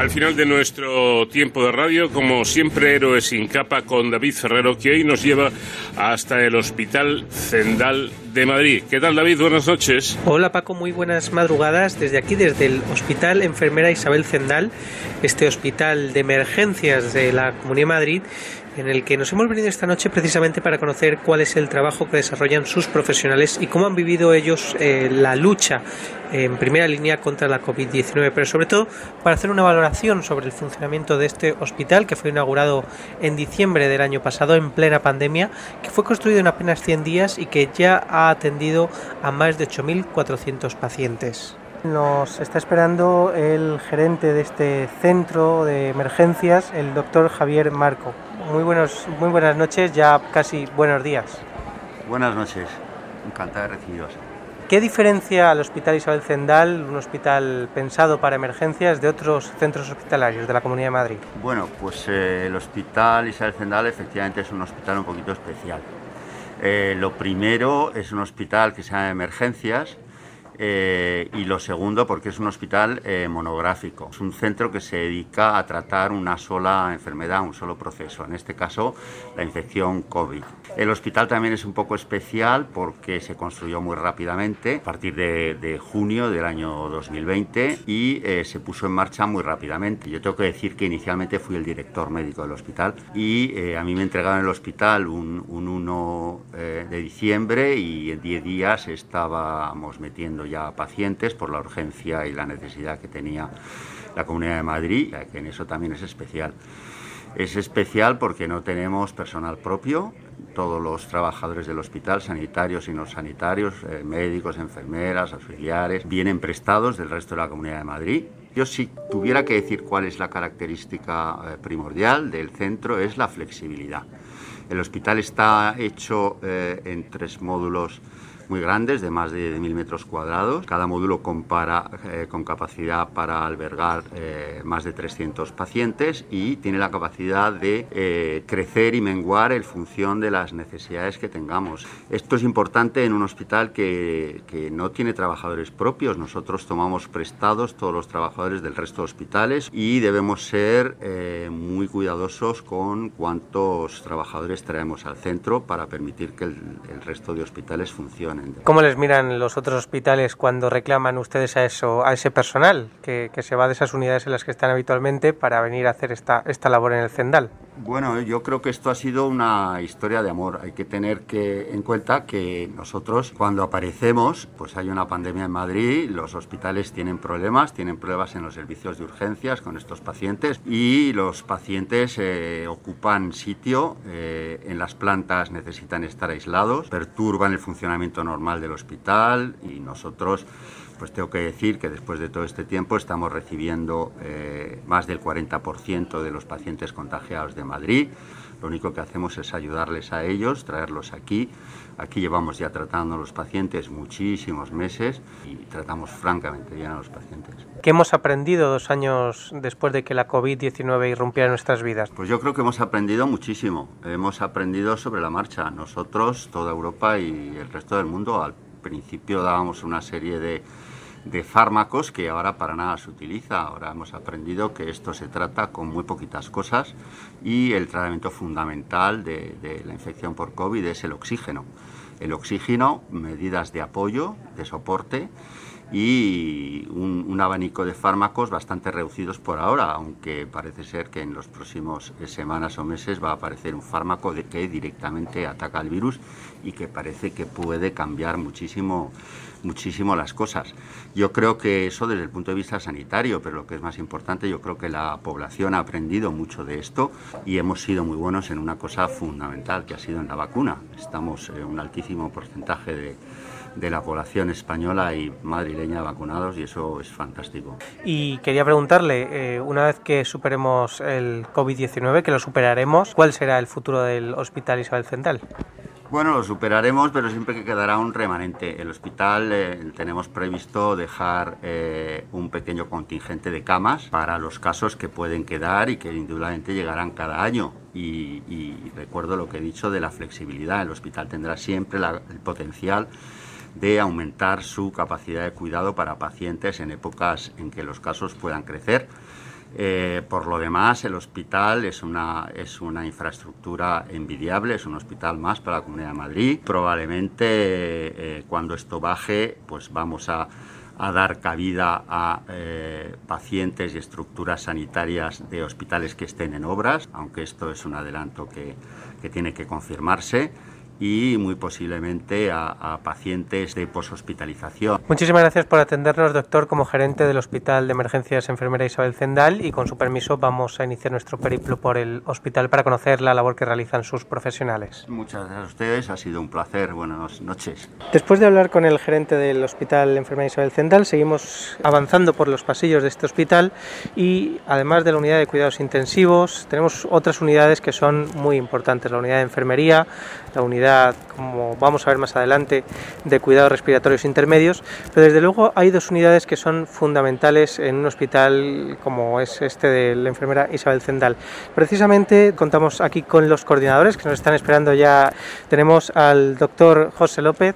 Al final de nuestro tiempo de radio, como siempre, Héroes sin capa con David Ferrero, que hoy nos lleva hasta el Hospital Zendal de Madrid. ¿Qué tal, David? Buenas noches. Hola, Paco. Muy buenas madrugadas. Desde aquí, desde el Hospital Enfermera Isabel Zendal, este hospital de emergencias de la Comunidad de Madrid, en el que nos hemos venido esta noche precisamente para conocer cuál es el trabajo que desarrollan sus profesionales y cómo han vivido ellos eh, la lucha en primera línea contra la COVID-19, pero sobre todo para hacer una valoración sobre el funcionamiento de este hospital que fue inaugurado en diciembre del año pasado en plena pandemia, que fue construido en apenas 100 días y que ya ha atendido a más de 8.400 pacientes. Nos está esperando el gerente de este centro de emergencias, el doctor Javier Marco. Muy, buenos, muy buenas noches, ya casi buenos días. Buenas noches, encantado de recibiros. ¿Qué diferencia al Hospital Isabel Zendal, un hospital pensado para emergencias, de otros centros hospitalarios de la Comunidad de Madrid? Bueno, pues eh, el Hospital Isabel Zendal efectivamente es un hospital un poquito especial. Eh, lo primero es un hospital que se llama emergencias, eh, y lo segundo, porque es un hospital eh, monográfico. Es un centro que se dedica a tratar una sola enfermedad, un solo proceso, en este caso la infección COVID. El hospital también es un poco especial porque se construyó muy rápidamente, a partir de, junio del año 2020, y eh, se puso en marcha muy rápidamente. Yo tengo que decir que inicialmente fui el director médico del hospital y a mí me entregaron el hospital un, un 1 de diciembre y en 10 días estábamos metiendo ya pacientes por la urgencia y la necesidad que tenía la Comunidad de Madrid, que en eso también es especial. Es especial porque no tenemos personal propio, todos los trabajadores del hospital, sanitarios y no sanitarios, eh, médicos, enfermeras, auxiliares, vienen prestados del resto de la Comunidad de Madrid. Yo si tuviera que decir cuál es la característica eh, primordial del centro es la flexibilidad. El hospital está hecho eh, en tres módulos muy grandes, de más de mil metros cuadrados. Cada módulo compara eh, con capacidad para albergar eh, más de 300 pacientes y tiene la capacidad de eh, crecer y menguar en función de las necesidades que tengamos. Esto es importante en un hospital que, que no tiene trabajadores propios. Nosotros tomamos prestados todos los trabajadores del resto de hospitales y debemos ser muy cuidadosos con cuántos trabajadores traemos al centro para permitir que el, el resto de hospitales ¿Cómo les miran los otros hospitales cuando reclaman ustedes a eso, a ese personal que, se va de esas unidades en las que están habitualmente para venir a hacer esta, esta labor en el Zendal? Bueno, yo creo que esto ha sido una historia de amor. Hay que tener que, en cuenta que nosotros cuando aparecemos, pues hay una pandemia en Madrid, los hospitales tienen problemas, tienen pruebas en los servicios de urgencias con estos pacientes y los pacientes eh, ocupan sitio eh, en las plantas, necesitan estar aislados, perturban el funcionamiento normal del hospital y nosotros pues tengo que decir que después de todo este tiempo estamos recibiendo eh, más del 40% de los pacientes contagiados de Madrid. Lo único que hacemos es ayudarles a ellos, traerlos aquí. Aquí llevamos ya tratando a los pacientes muchísimos meses y tratamos francamente bien a los pacientes. ¿Qué hemos aprendido dos años después de que la COVID-19 irrumpiera en nuestras vidas? Pues yo creo que hemos aprendido muchísimo. Hemos aprendido sobre la marcha. Nosotros, toda Europa y el resto del mundo, al principio dábamos una serie de de fármacos que ahora para nada se utiliza. Ahora hemos aprendido que esto se trata con muy poquitas cosas y el tratamiento fundamental de, la infección por COVID es el oxígeno. El oxígeno, medidas de apoyo, de soporte y un, abanico de fármacos bastante reducidos por ahora, aunque parece ser que en los próximos semanas o meses va a aparecer un fármaco de que directamente ataca el virus y que parece que puede cambiar muchísimo muchísimo las cosas. Yo creo que eso desde el punto de vista sanitario, pero lo que es más importante, yo creo que la población ha aprendido mucho de esto y hemos sido muy buenos en una cosa fundamental, que ha sido en la vacuna. Estamos en un altísimo porcentaje de, de la población española y madrileña vacunados y eso es fantástico. Y quería preguntarle, eh, una vez que superemos el COVID-19, que lo superaremos, ¿cuál será el futuro del Hospital Isabel Central? Bueno, lo superaremos, pero siempre que quedará un remanente. El hospital eh, tenemos previsto dejar eh, un pequeño contingente de camas para los casos que pueden quedar y que indudablemente llegarán cada año. Y, recuerdo lo que he dicho de la flexibilidad. El hospital tendrá siempre el potencial de aumentar su capacidad de cuidado para pacientes en épocas en que los casos puedan crecer Eh, por lo demás, el hospital es una, es una infraestructura envidiable, es un hospital más para la Comunidad de Madrid. Probablemente eh, cuando esto baje, pues vamos a, dar cabida a eh, pacientes y estructuras sanitarias de hospitales que estén en obras, aunque esto es un adelanto que, que tiene que confirmarse y muy posiblemente a, pacientes de poshospitalización. Muchísimas gracias por atendernos, doctor, como gerente del Hospital de Emergencias Enfermera Isabel Zendal y con su permiso vamos a iniciar nuestro periplo por el hospital para conocer la labor que realizan sus profesionales. Muchas gracias a ustedes, ha sido un placer, buenas noches. Después de hablar con el gerente del Hospital Enfermera Isabel Zendal, seguimos avanzando por los pasillos de este hospital y además de la unidad de cuidados intensivos, tenemos otras unidades que son muy importantes, la unidad de enfermería, la unidad como vamos a ver más adelante, de cuidados respiratorios intermedios, pero desde luego hay dos unidades que son fundamentales en un hospital como es este de la enfermera Isabel Zendal. Precisamente contamos aquí con los coordinadores que nos están esperando ya. Tenemos al doctor José López,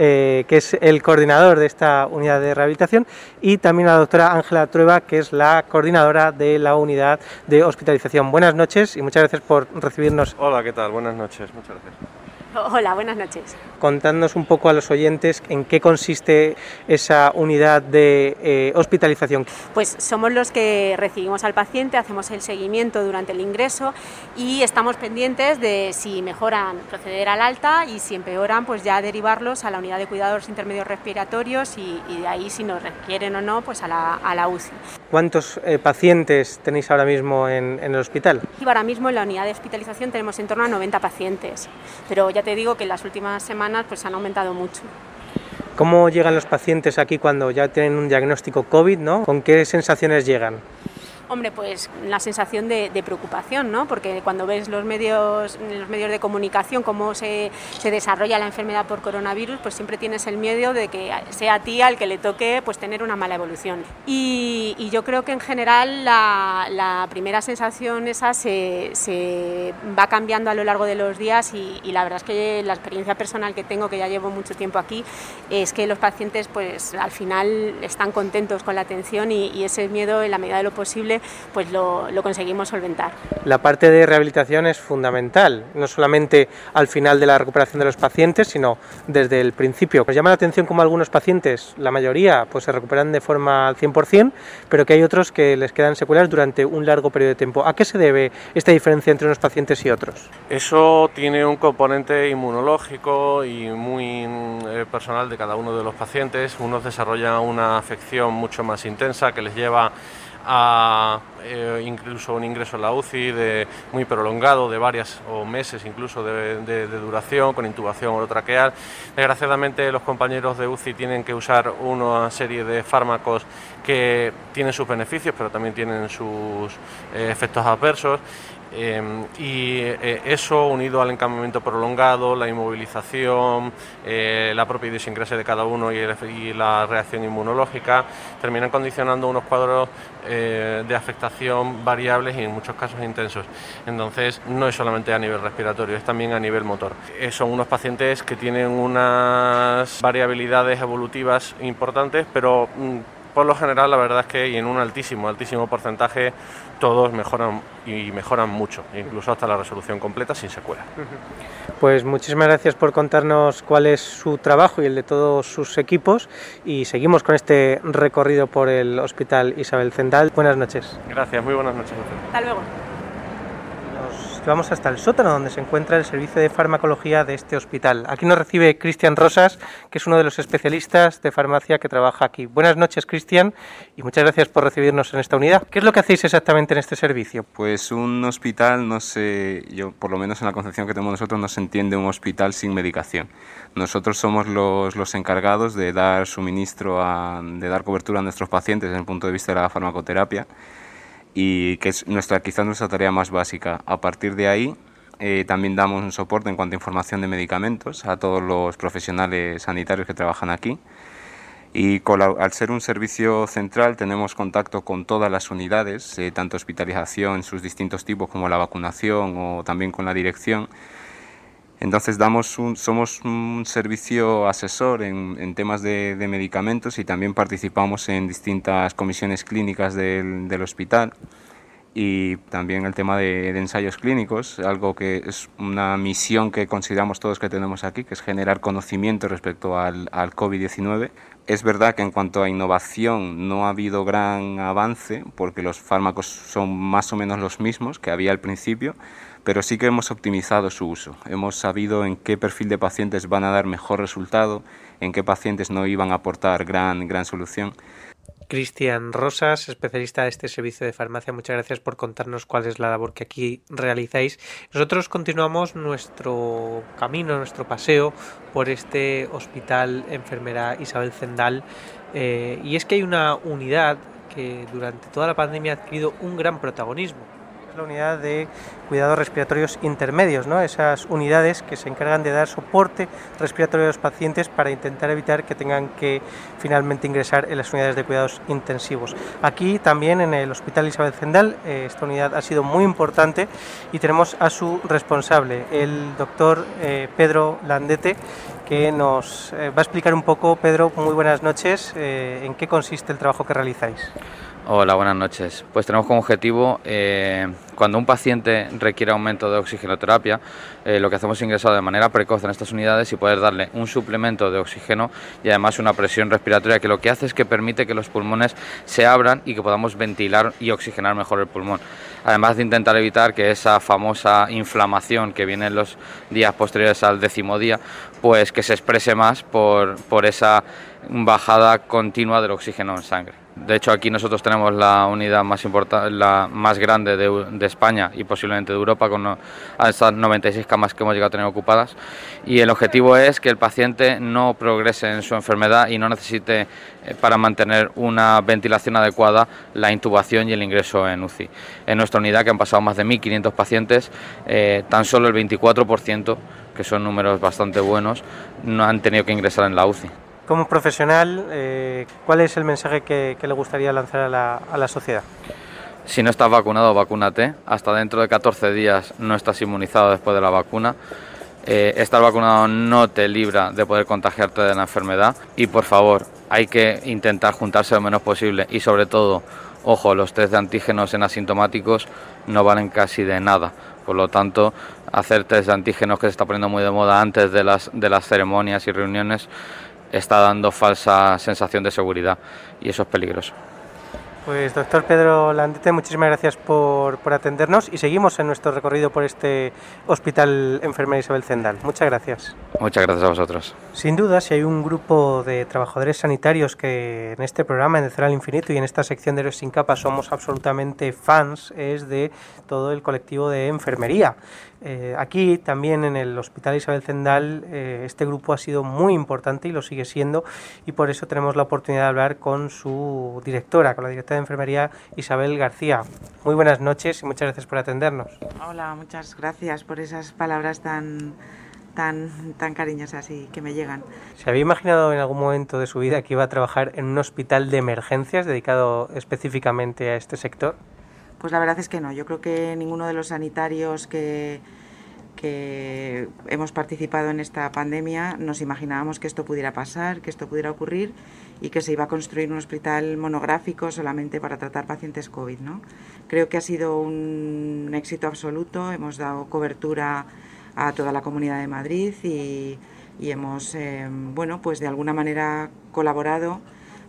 eh, que es el coordinador de esta unidad de rehabilitación, y también a la doctora Ángela Trueba, que es la coordinadora de la unidad de hospitalización. Buenas noches y muchas gracias por recibirnos. Hola, ¿qué tal? Buenas noches, muchas gracias. Hola, buenas noches. Contándonos un poco a los oyentes en qué consiste esa unidad de eh, hospitalización. Pues somos los que recibimos al paciente, hacemos el seguimiento durante el ingreso y estamos pendientes de si mejoran proceder al alta y si empeoran pues ya derivarlos a la unidad de cuidados intermedios respiratorios y, de ahí si nos requieren o no pues a la, a la UCI. ¿Cuántos eh, pacientes tenéis ahora mismo en, en el hospital? ahora mismo en la unidad de hospitalización tenemos en torno a 90 pacientes, pero ya te digo que en las últimas semanas pues han aumentado mucho. ¿Cómo llegan los pacientes aquí cuando ya tienen un diagnóstico COVID? ¿no? ¿Con qué sensaciones llegan? Hombre, pues la sensación de, preocupación, ¿no? Porque cuando ves los medios, los medios de comunicación, cómo se, desarrolla la enfermedad por coronavirus, pues siempre tienes el miedo de que sea a ti al que le toque pues tener una mala evolución. Y, yo creo que en general la, primera sensación esa se, va cambiando a lo largo de los días y, la verdad es que la experiencia personal que tengo, que ya llevo mucho tiempo aquí, es que los pacientes pues al final están contentos con la atención y ese miedo en la medida de lo posible pues lo, conseguimos solventar. La parte de rehabilitación es fundamental, no solamente al final de la recuperación de los pacientes, sino desde el principio. Nos llama la atención como algunos pacientes, la mayoría, pues se recuperan de forma al 100%, pero que hay otros que les quedan secuelas durante un largo periodo de tiempo. ¿A qué se debe esta diferencia entre unos pacientes y otros? Eso tiene un componente inmunológico y muy eh, personal de cada uno de los pacientes. Unos desarrollan una afección mucho más intensa que les lleva a eh, incluso un ingreso en la UCI de, muy prolongado, de varias o meses incluso de, duración, con intubación orotraqueal. Desgraciadamente los compañeros de UCI tienen que usar una serie de fármacos que tienen sus beneficios, pero también tienen sus eh, efectos adversos Em, y eh, eso unido al encamamiento prolongado, la inmovilización, eh, la propia idiosincrasia de cada uno y, la reacción inmunológica, terminan condicionando unos cuadros eh, de afectación variables y en muchos casos intensos. Entonces, no es solamente a nivel respiratorio, es también a nivel motor. son unos pacientes que tienen unas variabilidades evolutivas importantes, pero mm, por lo general la verdad es que y en un altísimo, altísimo porcentaje todos mejoran y mejoran mucho, incluso hasta la resolución completa sin secuela. Pues muchísimas gracias por contarnos cuál es su trabajo y el de todos sus equipos y seguimos con este recorrido por el Hospital Isabel Zendal. Buenas noches. Gracias, muy buenas noches. Hasta luego vamos hasta el sótano donde se encuentra el servicio de farmacología de este hospital. Aquí nos recibe Cristian Rosas, que es uno de los especialistas de farmacia que trabaja aquí. Buenas noches, Cristian, y muchas gracias por recibirnos en esta unidad. ¿Qué es lo que hacéis exactamente en este servicio? Pues un hospital, no sé, yo por lo menos en la concepción que tenemos nosotros, no se entiende un hospital sin medicación. Nosotros somos los, los encargados de dar suministro, a, de dar cobertura a nuestros pacientes desde el punto de vista de la farmacoterapia y que es nuestra, quizás nuestra tarea más básica. A partir de ahí eh, también damos un soporte en cuanto a información de medicamentos a todos los profesionales sanitarios que trabajan aquí. Y al ser un servicio central tenemos contacto con todas las unidades, eh, tanto hospitalización sus distintos tipos como la vacunación o también con la dirección. Entonces damos un, somos un servicio asesor en, temas de, medicamentos y también participamos en distintas comisiones clínicas del, del hospital y también el tema de, ensayos clínicos, algo que es una misión que consideramos todos que tenemos aquí, que es generar conocimiento respecto al, al COVID-19. Es verdad que en cuanto a innovación no ha habido gran avance porque los fármacos son más o menos los mismos que había al principio, pero sí que hemos optimizado su uso. Hemos sabido en qué perfil de pacientes van a dar mejor resultado, en qué pacientes no iban a aportar gran, gran solución. Cristian Rosas, especialista de este servicio de farmacia, muchas gracias por contarnos cuál es la labor que aquí realizáis. Nosotros continuamos nuestro camino, nuestro paseo por este hospital enfermera Isabel Zendal eh, y es que hay una unidad que durante toda la pandemia ha adquirido un gran protagonismo la unidad de cuidados respiratorios intermedios, ¿no? esas unidades que se encargan de dar soporte respiratorio a los pacientes para intentar evitar que tengan que finalmente ingresar en las unidades de cuidados intensivos. Aquí también en el Hospital Isabel Zendal eh, esta unidad ha sido muy importante y tenemos a su responsable, el doctor eh, Pedro Landete, que nos eh, va a explicar un poco, Pedro, muy buenas noches, en qué consiste el trabajo que realizáis. Hola, buenas noches. Pues tenemos como objetivo, eh, cuando un paciente requiere aumento de oxigenoterapia, eh, lo que hacemos es ingresar de manera precoz en estas unidades y poder darle un suplemento de oxígeno y además una presión respiratoria que lo que hace es que permite que los pulmones se abran y que podamos ventilar y oxigenar mejor el pulmón. Además de intentar evitar que esa famosa inflamación que viene en los días posteriores al décimo día, pues que se exprese más por, por esa bajada continua del oxígeno en sangre. De hecho, aquí nosotros tenemos la unidad más importante, la más grande de, España y posiblemente de Europa, con esas 96 camas que hemos llegado a tener ocupadas. Y el objetivo es que el paciente no progrese en su enfermedad y no necesite, eh, para mantener una ventilación adecuada, la intubación y el ingreso en UCI. En nuestra unidad, que han pasado más de 1.500 pacientes, eh, tan solo el 24%, que son números bastante buenos, no han tenido que ingresar en la UCI. Como profesional, eh, ¿cuál es el mensaje que, le gustaría lanzar a la, sociedad? Si no estás vacunado, vacúnate. Hasta dentro de 14 días no estás inmunizado después de la vacuna. Eh, estar vacunado no te libra de poder contagiarte de la enfermedad y por favor hay que intentar juntarse lo menos posible y sobre todo, ojo, los test de antígenos en asintomáticos no valen casi de nada. Por lo tanto, hacer test de antígenos que se está poniendo muy de moda antes de las, de las ceremonias y reuniones está dando falsa sensación de seguridad y eso es peligroso. Pues doctor Pedro Landete, muchísimas gracias por, por, atendernos y seguimos en nuestro recorrido por este Hospital Enfermera Isabel Zendal. Muchas gracias. Muchas gracias a vosotros. Sin duda, si hay un grupo de trabajadores sanitarios que en este programa, en el Cero Infinito y en esta sección de Héroes sin capa somos absolutamente fans, es de todo el colectivo de enfermería. Eh, aquí también en el Hospital Isabel Zendal eh, este grupo ha sido muy importante y lo sigue siendo y por eso tenemos la oportunidad de hablar con su directora, con la directora de enfermería Isabel García. Muy buenas noches y muchas gracias por atendernos. Hola, muchas gracias por esas palabras tan tan, tan cariñosas y que me llegan. ¿Se había imaginado en algún momento de su vida que iba a trabajar en un hospital de emergencias dedicado específicamente a este sector? Pues la verdad es que no. Yo creo que ninguno de los sanitarios que, que hemos participado en esta pandemia nos imaginábamos que esto pudiera pasar, que esto pudiera ocurrir y que se iba a construir un hospital monográfico solamente para tratar pacientes COVID. ¿no? Creo que ha sido un éxito absoluto, hemos dado cobertura a toda la comunidad de Madrid y, hemos, eh, bueno, pues de alguna manera colaborado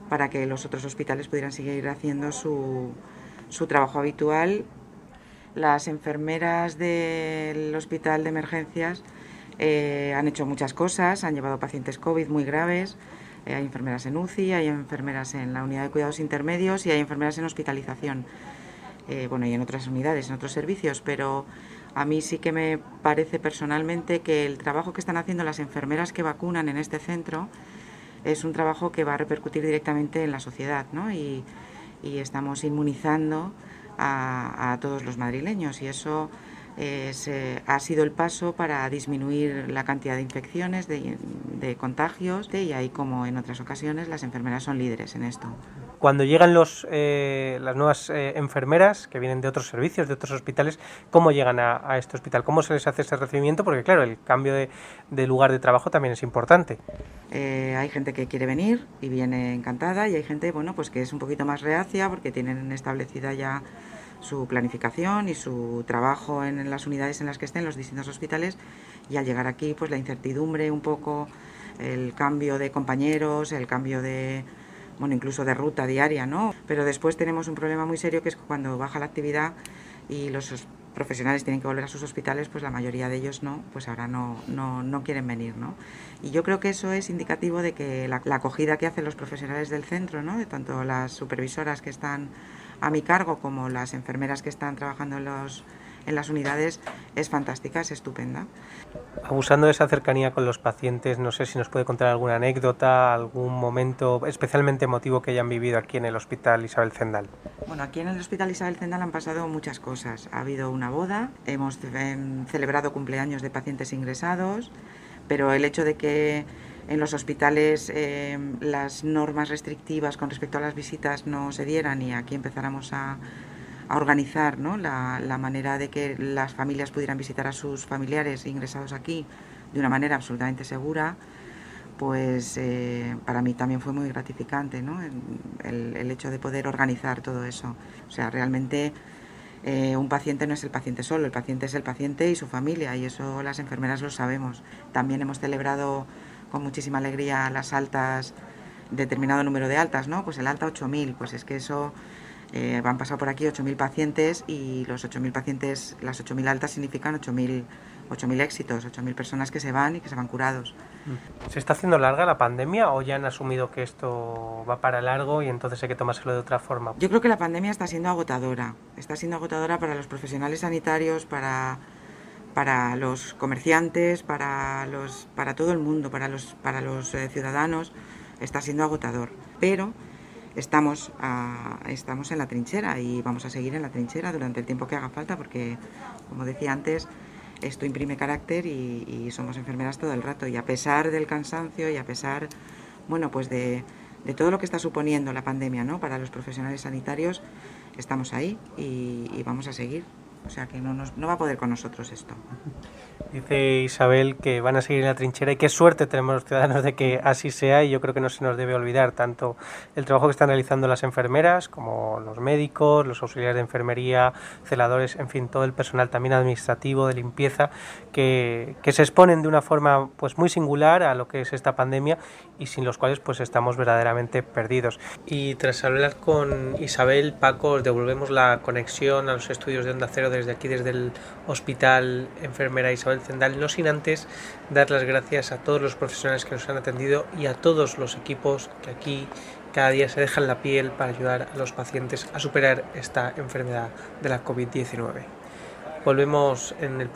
para que los otros hospitales pudieran seguir haciendo su su trabajo habitual. Las enfermeras del hospital de emergencias eh, han hecho muchas cosas, han llevado pacientes COVID muy graves, eh, hay enfermeras en UCI, hay enfermeras en la unidad de cuidados intermedios y hay enfermeras en hospitalización. Bueno, y en otras unidades, en otros servicios, pero a mí sí que me parece personalmente que el trabajo que están haciendo las enfermeras que vacunan en este centro es un trabajo que va a repercutir directamente en la sociedad, ¿no? Y, estamos inmunizando a, todos los madrileños y eso eh, ha sido el paso para disminuir la cantidad de infecciones, de, contagios y ahí como en otras ocasiones las enfermeras son líderes en esto. Cuando llegan los, eh, las nuevas eh, enfermeras que vienen de otros servicios, de otros hospitales, ¿cómo llegan a, este hospital? ¿Cómo se les hace ese recibimiento? Porque claro, el cambio de, lugar de trabajo también es importante. Eh, hay gente que quiere venir y viene encantada y hay gente bueno, pues que es un poquito más reacia porque tienen establecida ya su planificación y su trabajo en, las unidades en las que estén, los distintos hospitales, y al llegar aquí, pues la incertidumbre un poco, el cambio de compañeros, el cambio de, bueno, incluso de ruta diaria, ¿no? Pero después tenemos un problema muy serio que es cuando baja la actividad y los profesionales tienen que volver a sus hospitales, pues la mayoría de ellos no, pues ahora no, no, no quieren venir, ¿no? Y yo creo que eso es indicativo de que la, acogida que hacen los profesionales del centro, ¿no? De tanto las supervisoras que están a mi cargo como las enfermeras que están trabajando en, los, en las unidades es fantástica, es estupenda. Abusando de esa cercanía con los pacientes, no sé si nos puede contar alguna anécdota, algún momento especialmente emotivo que hayan vivido aquí en el Hospital Isabel Zendal. Bueno, aquí en el Hospital Isabel Zendal han pasado muchas cosas. Ha habido una boda, hemos em, celebrado cumpleaños de pacientes ingresados, pero el hecho de que en los hospitales eh, las normas restrictivas con respecto a las visitas no se dieran y aquí empezáramos a, organizar la, manera de que las familias pudieran visitar a sus familiares ingresados aquí de una manera absolutamente segura, pues eh, para mí también fue muy gratificante ¿no? el, hecho de poder organizar todo eso. O sea, realmente eh, un paciente no es el paciente solo, el paciente es el paciente y su familia y eso las enfermeras lo sabemos. También hemos celebrado con muchísima alegría las altas, determinado número de altas, ¿no? Pues el alta 8.000, pues es que eso, eh, van pasado por aquí 8.000 pacientes y los 8.000 pacientes, las 8.000 altas significan 8.000 8.000 éxitos, 8.000 personas que se van y que se van curados. ¿Se está haciendo larga la pandemia o ya han asumido que esto va para largo y entonces hay que tomárselo de otra forma? Yo creo que la pandemia está siendo agotadora. Está siendo agotadora para los profesionales sanitarios, para para los comerciantes, para, los, para todo el mundo, para los, para los eh, ciudadanos, está siendo agotador. Pero estamos, estamos en la trinchera y vamos a seguir en la trinchera durante el tiempo que haga falta porque, como decía antes, esto imprime carácter y, somos enfermeras todo el rato. Y a pesar del cansancio y a pesar, bueno, pues de, de todo lo que está suponiendo la pandemia ¿no? para los profesionales sanitarios, estamos ahí y vamos a seguir. O sea que no, va a poder con nosotros esto. Dice Isabel que van a seguir en la trinchera y qué suerte tenemos los ciudadanos de que así sea y yo creo que no se nos debe olvidar tanto el trabajo que están realizando las enfermeras como los médicos, los auxiliares de enfermería, celadores, en fin, todo el personal también administrativo de limpieza que, que se exponen de una forma pues muy singular a lo que es esta pandemia y sin los cuales pues estamos verdaderamente perdidos. Y tras hablar con Isabel, Paco, os devolvemos la conexión a los estudios de Onda Cero desde aquí, desde el Hospital Enfermera Isabel Zendal, no sin antes dar las gracias a todos los profesionales que nos han atendido y a todos los equipos que aquí cada día se dejan la piel para ayudar a los pacientes a superar esta enfermedad de la COVID-19. Volvemos en el